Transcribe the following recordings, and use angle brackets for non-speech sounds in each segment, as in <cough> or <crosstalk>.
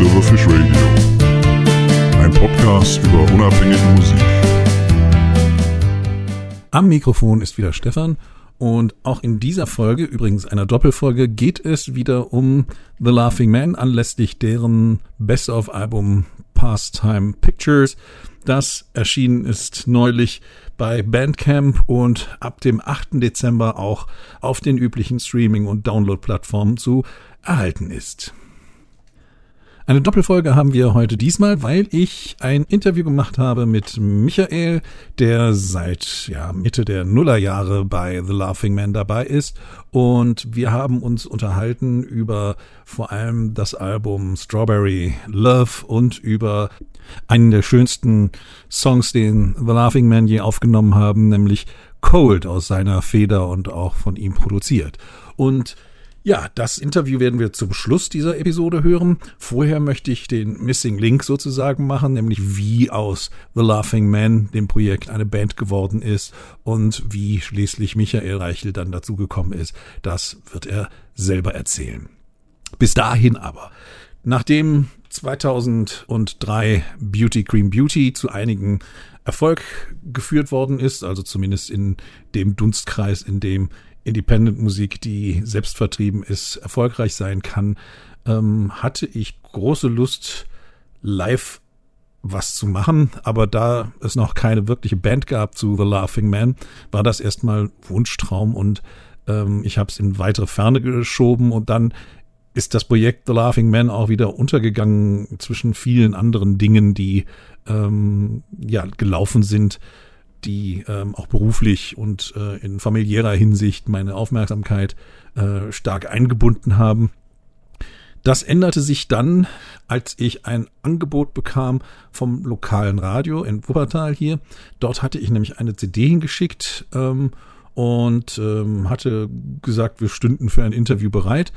Silverfish Radio. Ein Podcast über unabhängige Musik. Am Mikrofon ist wieder Stefan und auch in dieser Folge, übrigens einer Doppelfolge, geht es wieder um The Laughing Man anlässlich deren Best-of-Album Pastime Pictures. Das erschienen ist neulich bei Bandcamp und ab dem 8. Dezember auch auf den üblichen Streaming- und Download-Plattformen zu erhalten ist. Eine Doppelfolge haben wir heute diesmal, weil ich ein Interview gemacht habe mit Michael, der seit ja, Mitte der Nullerjahre bei The Laughing Man dabei ist. Und wir haben uns unterhalten über vor allem das Album Strawberry Love und über einen der schönsten Songs, den The Laughing Man je aufgenommen haben, nämlich Cold aus seiner Feder und auch von ihm produziert. Und ja, das Interview werden wir zum Schluss dieser Episode hören. Vorher möchte ich den Missing Link sozusagen machen, nämlich wie aus The Laughing Man dem Projekt eine Band geworden ist und wie schließlich Michael Reichel dann dazu gekommen ist. Das wird er selber erzählen. Bis dahin aber. Nachdem 2003 Beauty Cream Beauty zu einigen Erfolg geführt worden ist, also zumindest in dem Dunstkreis, in dem Independent-Musik, die selbst vertrieben ist, erfolgreich sein kann, ähm, hatte ich große Lust, live was zu machen, aber da es noch keine wirkliche Band gab zu The Laughing Man, war das erstmal Wunschtraum und ähm, ich habe es in weitere Ferne geschoben und dann ist das Projekt The Laughing Man auch wieder untergegangen zwischen vielen anderen Dingen, die ähm, ja gelaufen sind die ähm, auch beruflich und äh, in familiärer Hinsicht meine Aufmerksamkeit äh, stark eingebunden haben. Das änderte sich dann, als ich ein Angebot bekam vom lokalen Radio in Wuppertal hier. Dort hatte ich nämlich eine CD hingeschickt ähm, und ähm, hatte gesagt, wir stünden für ein Interview bereit.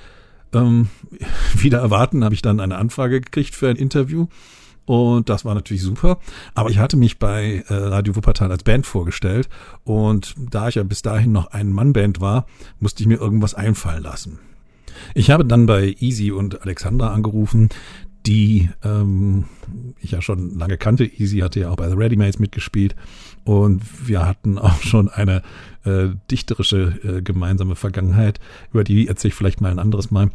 Ähm, <laughs> wieder erwarten habe ich dann eine Anfrage gekriegt für ein Interview. Und das war natürlich super. Aber ich hatte mich bei äh, Radio Wuppertal als Band vorgestellt. Und da ich ja bis dahin noch ein Mannband war, musste ich mir irgendwas einfallen lassen. Ich habe dann bei Easy und Alexandra angerufen, die ähm, ich ja schon lange kannte. Easy hatte ja auch bei The Readymates mitgespielt. Und wir hatten auch schon eine äh, dichterische äh, gemeinsame Vergangenheit, über die erzähle ich vielleicht mal ein anderes Mal.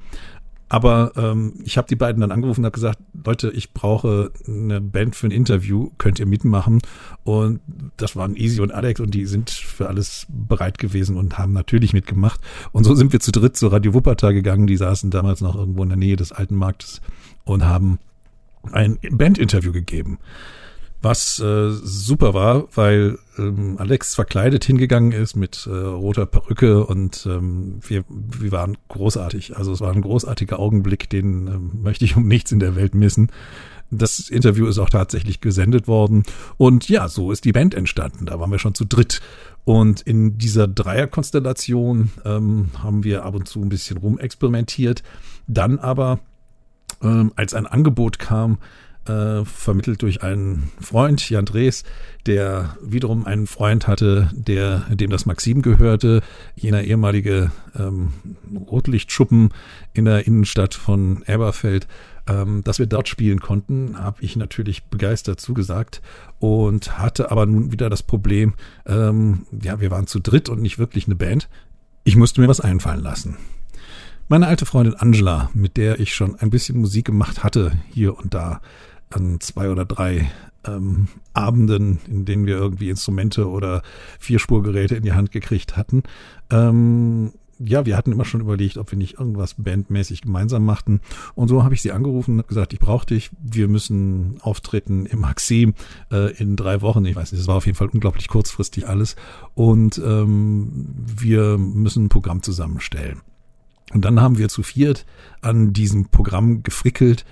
Aber ähm, ich habe die beiden dann angerufen und habe gesagt, Leute, ich brauche eine Band für ein Interview, könnt ihr mitmachen? Und das waren Easy und Alex und die sind für alles bereit gewesen und haben natürlich mitgemacht. Und so sind wir zu dritt zur Radio Wuppertal gegangen. Die saßen damals noch irgendwo in der Nähe des alten Marktes und haben ein Bandinterview gegeben was äh, super war, weil ähm, Alex verkleidet hingegangen ist mit äh, roter Perücke und ähm, wir, wir waren großartig. Also es war ein großartiger Augenblick, den ähm, möchte ich um nichts in der Welt missen. Das Interview ist auch tatsächlich gesendet worden und ja, so ist die Band entstanden. Da waren wir schon zu dritt. Und in dieser Dreierkonstellation ähm, haben wir ab und zu ein bisschen rumexperimentiert. Dann aber, ähm, als ein Angebot kam, äh, vermittelt durch einen Freund, Jan Drees, der wiederum einen Freund hatte, der, dem das Maxim gehörte, jener ehemalige ähm, Rotlichtschuppen in der Innenstadt von Elberfeld. Ähm, dass wir dort spielen konnten, habe ich natürlich begeistert zugesagt und hatte aber nun wieder das Problem, ähm, ja, wir waren zu dritt und nicht wirklich eine Band. Ich musste mir was einfallen lassen. Meine alte Freundin Angela, mit der ich schon ein bisschen Musik gemacht hatte, hier und da, an zwei oder drei ähm, Abenden, in denen wir irgendwie Instrumente oder Vierspurgeräte in die Hand gekriegt hatten. Ähm, ja, wir hatten immer schon überlegt, ob wir nicht irgendwas bandmäßig gemeinsam machten. Und so habe ich sie angerufen und gesagt, ich brauche dich. Wir müssen auftreten im Maxim äh, in drei Wochen. Ich weiß nicht, das war auf jeden Fall unglaublich kurzfristig alles. Und ähm, wir müssen ein Programm zusammenstellen. Und dann haben wir zu viert an diesem Programm gefrickelt.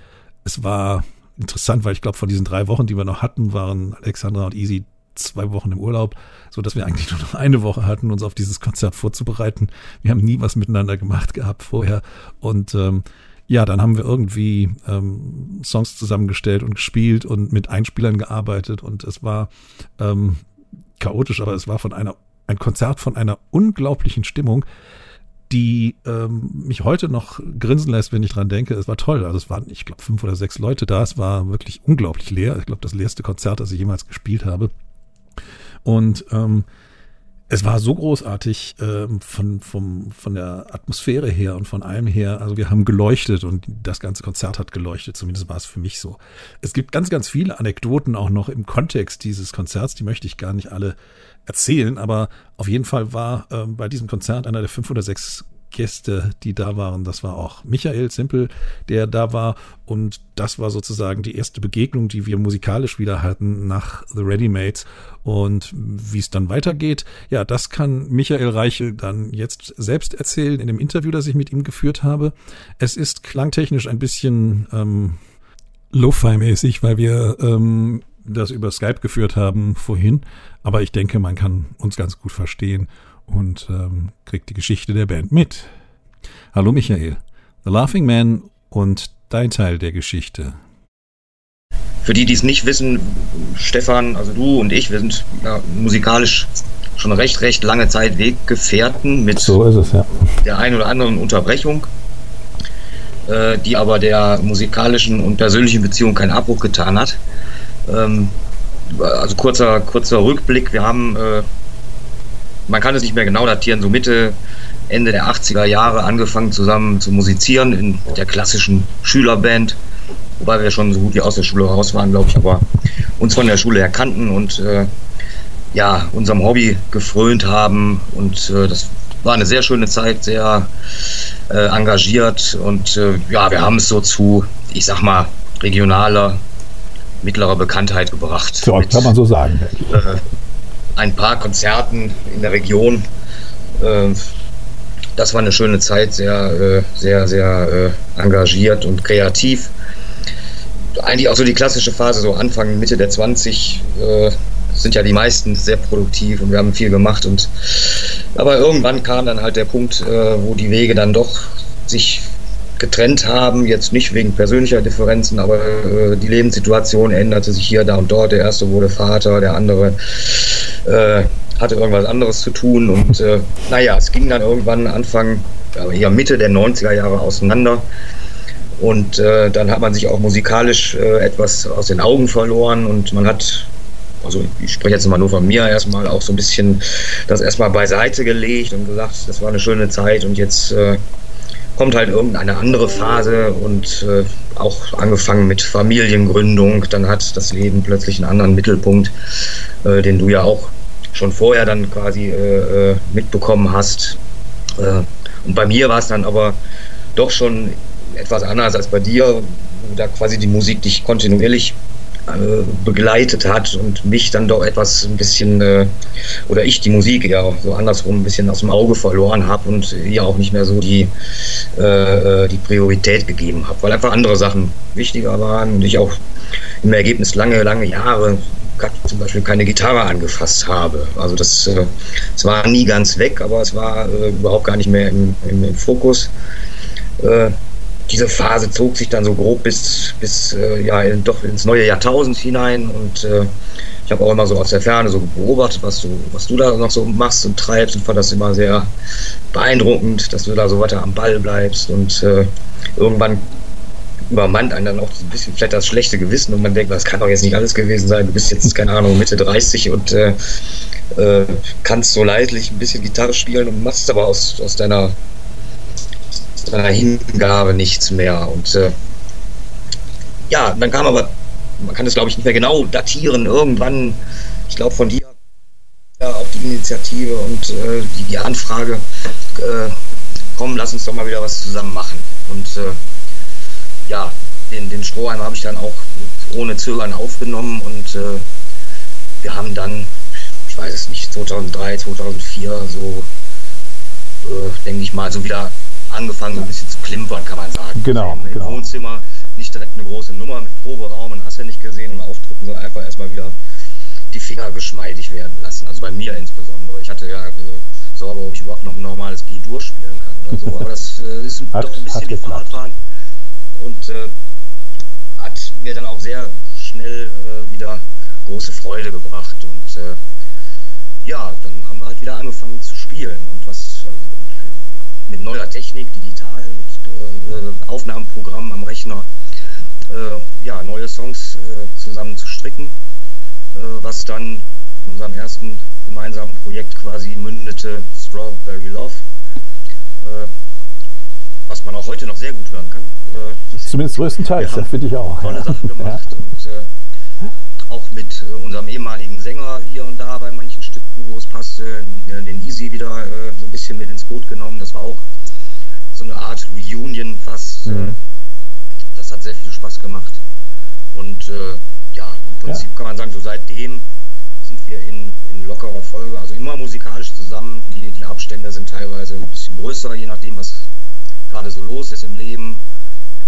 Es war interessant, weil ich glaube, von diesen drei Wochen, die wir noch hatten, waren Alexandra und Easy zwei Wochen im Urlaub, so dass wir eigentlich <laughs> nur noch eine Woche hatten, uns auf dieses Konzert vorzubereiten. Wir haben nie was miteinander gemacht gehabt vorher. Und ähm, ja, dann haben wir irgendwie ähm, Songs zusammengestellt und gespielt und mit Einspielern gearbeitet. Und es war ähm, chaotisch, aber es war von einer ein Konzert von einer unglaublichen Stimmung die ähm, mich heute noch grinsen lässt, wenn ich dran denke. Es war toll. Also es waren, ich glaube, fünf oder sechs Leute da. Es war wirklich unglaublich leer. Ich glaube, das leerste Konzert, das ich jemals gespielt habe. Und ähm, es war so großartig ähm, von, vom, von der Atmosphäre her und von allem her. Also wir haben geleuchtet und das ganze Konzert hat geleuchtet, zumindest war es für mich so. Es gibt ganz, ganz viele Anekdoten auch noch im Kontext dieses Konzerts, die möchte ich gar nicht alle erzählen, aber auf jeden Fall war äh, bei diesem Konzert einer der fünf oder sechs Gäste, die da waren. Das war auch Michael Simpel, der da war. Und das war sozusagen die erste Begegnung, die wir musikalisch wieder hatten nach The Readymates. Und wie es dann weitergeht, ja, das kann Michael Reichel dann jetzt selbst erzählen in dem Interview, das ich mit ihm geführt habe. Es ist klangtechnisch ein bisschen ähm, Lo-Fi-mäßig, weil wir ähm, das über Skype geführt haben vorhin. Aber ich denke, man kann uns ganz gut verstehen und ähm, kriegt die Geschichte der Band mit. Hallo Michael, The Laughing Man und dein Teil der Geschichte. Für die, die es nicht wissen, Stefan, also du und ich, wir sind ja, musikalisch schon recht, recht lange Zeit Weggefährten mit so es, ja. der einen oder anderen Unterbrechung, äh, die aber der musikalischen und persönlichen Beziehung keinen Abbruch getan hat. Ähm, also kurzer, kurzer Rückblick, wir haben äh, man kann es nicht mehr genau datieren, so Mitte, Ende der 80er Jahre angefangen zusammen zu musizieren in der klassischen Schülerband, wobei wir schon so gut wie aus der Schule raus waren, glaube ich, aber uns von der Schule her kannten und äh, ja, unserem Hobby gefrönt haben und äh, das war eine sehr schöne Zeit, sehr äh, engagiert und äh, ja, wir haben es so zu, ich sag mal, regionaler, mittlerer Bekanntheit gebracht. Ja, kann man so sagen. Ein paar Konzerten in der Region. Ähm, das war eine schöne Zeit, sehr, äh, sehr, sehr äh, engagiert und kreativ. Eigentlich auch so die klassische Phase, so Anfang, Mitte der 20 äh, sind ja die meisten sehr produktiv und wir haben viel gemacht. Und aber irgendwann kam dann halt der Punkt, wo die Wege dann doch sich getrennt haben, jetzt nicht wegen persönlicher Differenzen, aber äh, die Lebenssituation änderte sich hier, da und dort. Der erste wurde Vater, der andere äh, hatte irgendwas anderes zu tun und äh, naja, es ging dann irgendwann Anfang, hier Mitte der 90er Jahre auseinander. Und äh, dann hat man sich auch musikalisch äh, etwas aus den Augen verloren und man hat also ich spreche jetzt mal nur von mir erstmal auch so ein bisschen das erstmal beiseite gelegt und gesagt, das war eine schöne Zeit und jetzt äh, kommt halt irgendeine andere Phase und äh, auch angefangen mit Familiengründung. Dann hat das Leben plötzlich einen anderen Mittelpunkt, äh, den du ja auch schon vorher dann quasi äh, äh mitbekommen hast. Äh, und bei mir war es dann aber doch schon etwas anders als bei dir, wo da quasi die Musik dich kontinuierlich äh, begleitet hat und mich dann doch etwas ein bisschen, oder ich die Musik ja so andersrum ein bisschen aus dem Auge verloren habe und ihr auch nicht mehr so die, die Priorität gegeben habe, weil einfach andere Sachen wichtiger waren und ich auch im Ergebnis lange, lange Jahre zum Beispiel keine Gitarre angefasst habe. Also das, äh, es war nie ganz weg, aber es war äh, überhaupt gar nicht mehr im, im, im Fokus. Äh, diese Phase zog sich dann so grob bis, bis äh, ja, doch ins neue Jahrtausend hinein und äh, ich habe auch immer so aus der Ferne so beobachtet, was du, was du da noch so machst und treibst und fand das immer sehr beeindruckend, dass du da so weiter am Ball bleibst und äh, irgendwann übermannt einen dann auch ein bisschen vielleicht das schlechte Gewissen und man denkt, das kann doch jetzt nicht alles gewesen sein. Du bist jetzt, keine Ahnung, Mitte 30 und äh, äh, kannst so leidlich ein bisschen Gitarre spielen und machst aber aus, aus deiner seiner Hingabe nichts mehr. Und äh, ja, dann kam aber, man kann das glaube ich nicht mehr genau datieren, irgendwann, ich glaube von dir auch die Initiative und äh, die, die, Anfrage, äh, komm, lass uns doch mal wieder was zusammen machen. Und äh, ja, den, den Strohhalm habe ich dann auch ohne Zögern aufgenommen und äh, wir haben dann, ich weiß es nicht, 2003, 2004 so, äh, denke ich mal, so wieder angefangen, so ein bisschen zu klimpern, kann man sagen. Genau. Also Im, genau. Wohnzimmer nicht direkt eine große Nummer mit Proberaum und hast ja nicht gesehen und Auftritten, sondern einfach erstmal wieder die Finger geschmeidig werden lassen. Also bei mir insbesondere. Ich hatte ja äh, Sorge, ob ich überhaupt noch ein normales G-Dur spielen kann oder so. Aber das äh, ist hat, doch ein bisschen wie Fahrradfahren. Und äh, hat mir dann auch sehr schnell äh, wieder große Freude gebracht. Und äh, ja, dann haben wir halt wieder angefangen zu spielen. Und was mit neuer Technik, digital, mit äh, Aufnahmeprogrammen am Rechner, äh, ja, neue Songs äh, zusammen zu stricken, äh, was dann in unserem ersten gemeinsamen Projekt quasi mündete Strawberry Love, äh, was man auch heute noch sehr gut hören kann. Zumindest größtenteils, haben finde ich auch. Tolle ja. Sachen gemacht Ja. und äh, auch mit äh, unserem ehemaligen Sänger hier und da bei manchen Stücken, wo es passte, äh, den Easy wieder äh, so ein bisschen mit ins Boot genommen. Das war auch so eine Art Reunion fast. Mhm. Äh, das hat sehr viel Spaß gemacht. Und äh, ja, im Prinzip kann man sagen, so seitdem sind wir in, in lockerer Folge, also immer musikalisch zusammen. Die, die Abstände sind teilweise ein bisschen größer, je nachdem, was gerade so los ist im Leben.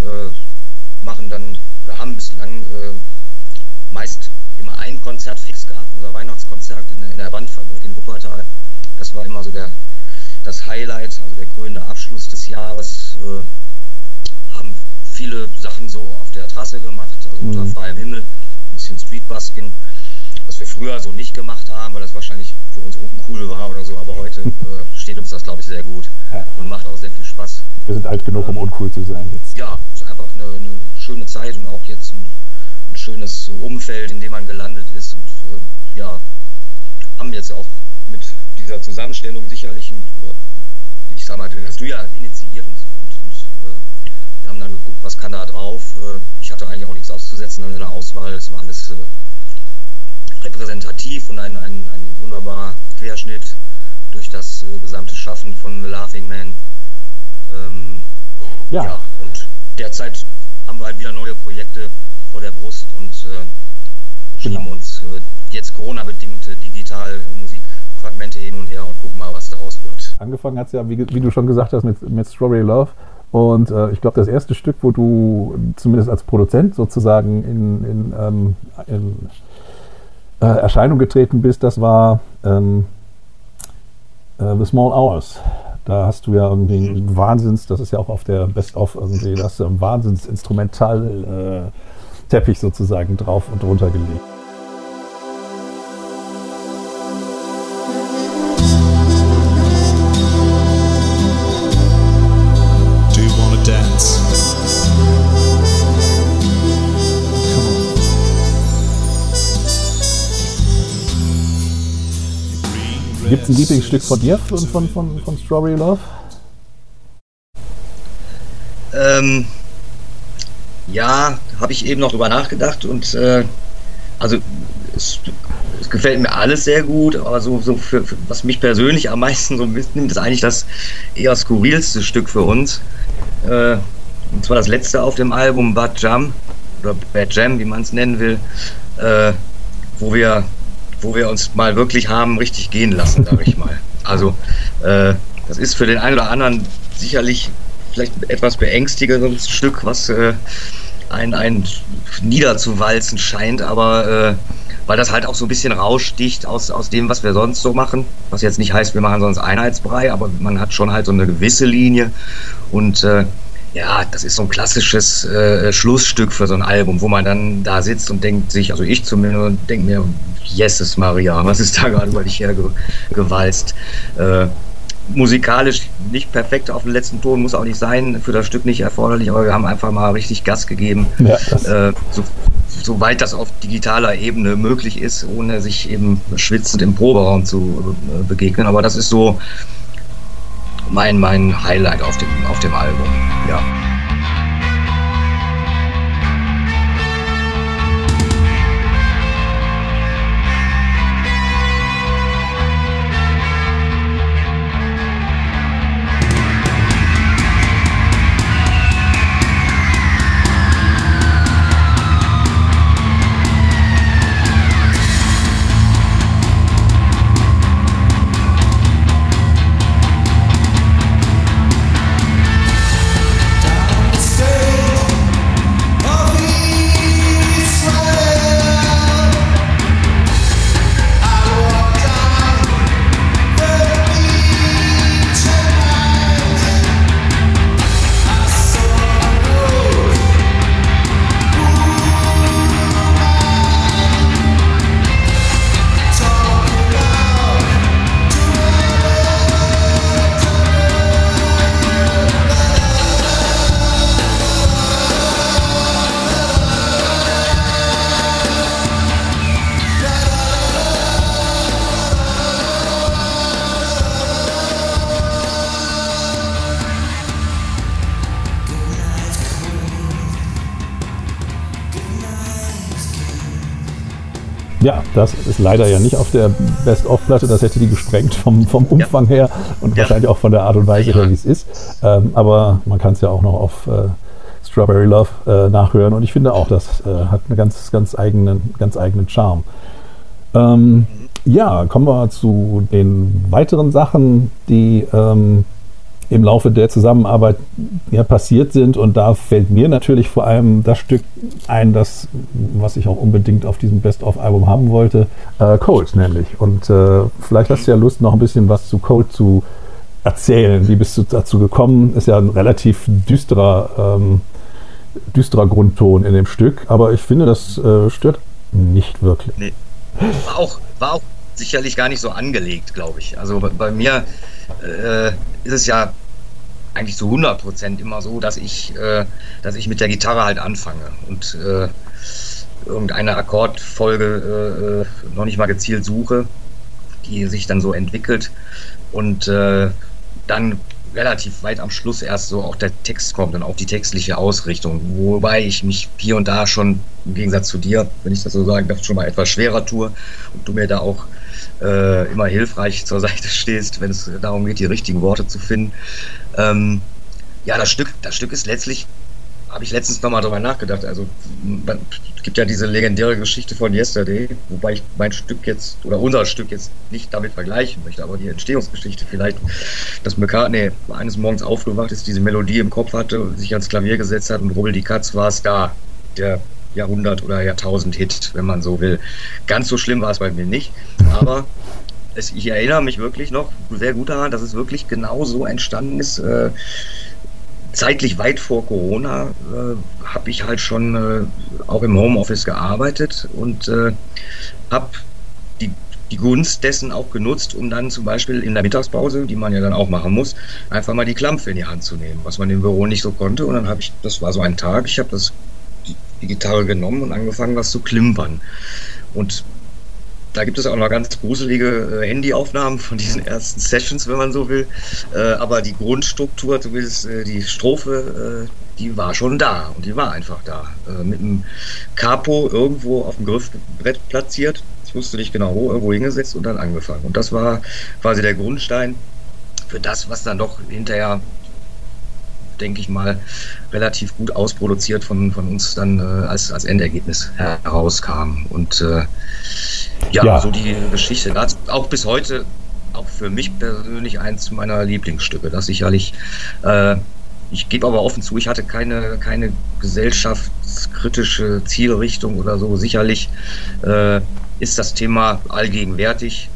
Äh, machen dann oder haben bislang äh, meist immer ein Konzert fix gehabt, unser Weihnachtskonzert in der, in der Bandfabrik in Wuppertal. Das war immer so der, das Highlight, also der krönende Abschluss des Jahres. Äh, haben viele Sachen so auf der Trasse gemacht, also unter Mhm. freiem Himmel, ein bisschen Streetbusking, was wir früher so nicht gemacht haben, weil das wahrscheinlich für uns uncool war oder so, aber heute <laughs> äh, steht uns das, glaube ich, sehr gut Ja. und macht auch sehr viel Spaß. Wir sind alt genug, um uncool zu sein jetzt. Ja, es ist einfach eine, eine schöne Zeit und auch jetzt ein, ein schönes Umfeld, in dem man gelandet ist. Und äh, ja, haben jetzt auch mit dieser Zusammenstellung sicherlich, ein, oder ich sag mal, den hast du ja initiiert und, und, und äh, wir haben dann geguckt, was kann da drauf. Äh, ich hatte eigentlich auch nichts auszusetzen an der Auswahl, es war alles äh, repräsentativ und ein, ein, ein wunderbarer Querschnitt durch das äh, gesamte Schaffen von The Laughing Man. Ähm, Ja. ja, und derzeit haben wir halt wieder neue Projekte vor der Brust und äh, schieben Genau. uns äh, jetzt Corona-bedingt äh, digital Musikfragmente hin und her und gucken mal, was daraus wird. Angefangen hat es ja, wie, wie du schon gesagt hast, mit, mit Strawberry Love. Und äh, ich glaube, das erste Stück, wo du zumindest als Produzent sozusagen in, in, ähm, in äh, Erscheinung getreten bist, das war ähm, äh, The Small Hours. Da hast du ja irgendwie einen Wahnsinns, das ist ja auch auf der Best-of irgendwie, da hast du einen Wahnsinns-Instrumental äh, sozusagen drauf und drunter gelegt. Gibt es ein Lieblingsstück von dir von, von, von, von Strawberry Love? Ähm, ja, habe ich eben noch drüber nachgedacht und äh, also es, es gefällt mir alles sehr gut, aber so, so für, für was mich persönlich am meisten so mitnimmt, ist eigentlich das eher skurrilste Stück für uns. Äh, und zwar das letzte auf dem Album Bad Jam oder Bad Jam, wie man es nennen will, äh, wo wir wo wir uns mal wirklich haben richtig gehen lassen, sage ich mal. Also äh, das ist für den einen oder anderen sicherlich vielleicht etwas beängstigendes Stück, was äh, ein, ein niederzuwalzen scheint, aber äh, weil das halt auch so ein bisschen raussticht aus, aus dem, was wir sonst so machen. Was jetzt nicht heißt, wir machen sonst Einheitsbrei, aber man hat schon halt so eine gewisse Linie und äh, ja, das ist so ein klassisches äh, Schlussstück für so ein Album, wo man dann da sitzt und denkt sich, also ich zumindest denke mir, Jesus Maria, was ist da gerade über dich hergewalzt? Äh, musikalisch nicht perfekt auf den letzten Ton, muss auch nicht sein, für das Stück nicht erforderlich, aber wir haben einfach mal richtig Gas gegeben, Ja, äh, so, soweit das auf digitaler Ebene möglich ist, ohne sich eben schwitzend im Proberaum zu äh, begegnen. Aber das ist so mein, mein Highlight auf dem, auf dem Album. Ja. Das ist leider ja nicht auf der Best-of-Platte, das hätte die gesprengt vom, vom Umfang ja. her und ja. wahrscheinlich auch von der Art und Weise her, wie es ist. Ähm, aber man kann es ja auch noch auf äh, Strawberry Love äh, nachhören und ich finde auch, das äh, hat einen ganz, ganz eigenen, ganz eigenen Charme. Ähm, ja, kommen wir zu den weiteren Sachen, die ähm, im Laufe der Zusammenarbeit ja, passiert sind. Und da fällt mir natürlich vor allem das Stück ein, das, was ich auch unbedingt auf diesem Best-of-Album haben wollte, äh, Cold nämlich. Und äh, vielleicht hast du ja Lust, noch ein bisschen was zu Cold zu erzählen. Wie bist du dazu gekommen? Ist ja ein relativ düsterer, ähm, düsterer Grundton in dem Stück, aber ich finde, das äh, stört nicht wirklich. Nee. War auch, war auch sicherlich gar nicht so angelegt, glaube ich. Also bei, bei mir äh, ist es ja eigentlich zu 100 Prozent immer so, dass ich, äh, dass ich mit der Gitarre halt anfange und äh, irgendeine Akkordfolge äh, noch nicht mal gezielt suche, die sich dann so entwickelt und äh, dann relativ weit am Schluss erst so auch der Text kommt und auch die textliche Ausrichtung, wobei ich mich hier und da schon im Gegensatz zu dir, wenn ich das so sagen darf, schon mal etwas schwerer tue und du mir da auch äh, immer hilfreich <laughs> zur Seite stehst, wenn es darum geht, die richtigen Worte zu finden. Ähm, ja, das Stück, das Stück ist letztlich, habe ich letztens nochmal drüber nachgedacht. Also es gibt ja diese legendäre Geschichte von Yesterday, wobei ich mein Stück jetzt oder unser Stück jetzt nicht damit vergleichen möchte, aber die Entstehungsgeschichte vielleicht, dass McCartney eines Morgens aufgewacht ist, diese Melodie im Kopf hatte, sich ans Klavier gesetzt hat und Rubbel die Katz war es da. Der Jahrhundert- oder Jahrtausend-Hit, wenn man so will. Ganz so schlimm war es bei mir nicht, aber es, ich erinnere mich wirklich noch sehr gut daran, dass es wirklich genau so entstanden ist. Äh, zeitlich weit vor Corona äh, habe ich halt schon äh, auch im Homeoffice gearbeitet und äh, habe die, die Gunst dessen auch genutzt, um dann zum Beispiel in der Mittagspause, die man ja dann auch machen muss, einfach mal die Klampfe in die Hand zu nehmen, was man im Büro nicht so konnte. Und dann habe ich, das war so ein Tag, ich habe das die Gitarre genommen und angefangen, was zu klimpern. Und da gibt es auch noch ganz gruselige äh, Handyaufnahmen von diesen ersten Sessions, wenn man so will. Äh, aber die Grundstruktur, zumindest äh, die Strophe, die war schon da und die war einfach da. Mit einem Capo irgendwo auf dem Griffbrett platziert. Ich wusste nicht genau wo, irgendwo hingesetzt und dann angefangen. Und das war quasi der Grundstein für das, was dann doch hinterher denke ich mal, relativ gut ausproduziert von, von uns dann äh, als, als Endergebnis herauskam. Und äh, ja, ja, so die Geschichte, das auch bis heute, auch für mich persönlich eins meiner Lieblingsstücke. Das sicherlich, äh, ich gebe aber offen zu, ich hatte keine, keine gesellschaftskritische Zielrichtung oder so. Sicherlich äh, ist das Thema allgegenwärtig,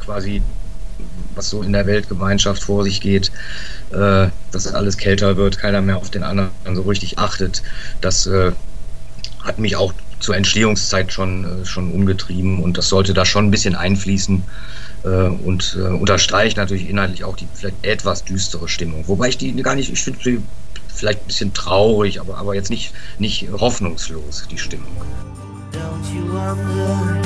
quasi was so in der Weltgemeinschaft vor sich geht, äh, dass alles kälter wird, keiner mehr auf den anderen so richtig achtet. Das äh, hat mich auch zur Entstehungszeit schon, äh, schon umgetrieben und das sollte da schon ein bisschen einfließen äh, und äh, unterstreicht natürlich inhaltlich auch die vielleicht etwas düstere Stimmung. Wobei ich die gar nicht, ich finde sie vielleicht ein bisschen traurig, aber, aber jetzt nicht, nicht hoffnungslos, die Stimmung. Don't you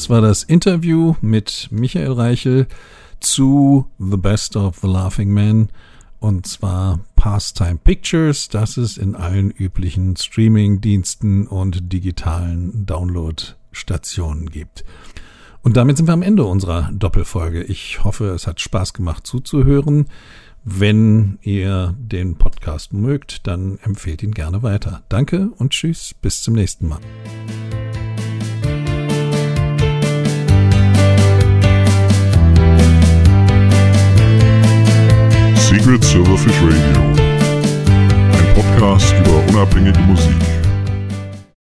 Das war das Interview mit Michael Reichel zu The Best of the Laughing Man und zwar Pastime Pictures, das es in allen üblichen Streaming-Diensten und digitalen Download-Stationen gibt. Und damit sind wir am Ende unserer Doppelfolge. Ich hoffe, es hat Spaß gemacht zuzuhören. Wenn ihr den Podcast mögt, dann empfehlt ihn gerne weiter. Danke und tschüss, bis zum nächsten Mal. Secret Silverfish Radio. Ein Podcast über unabhängige Musik.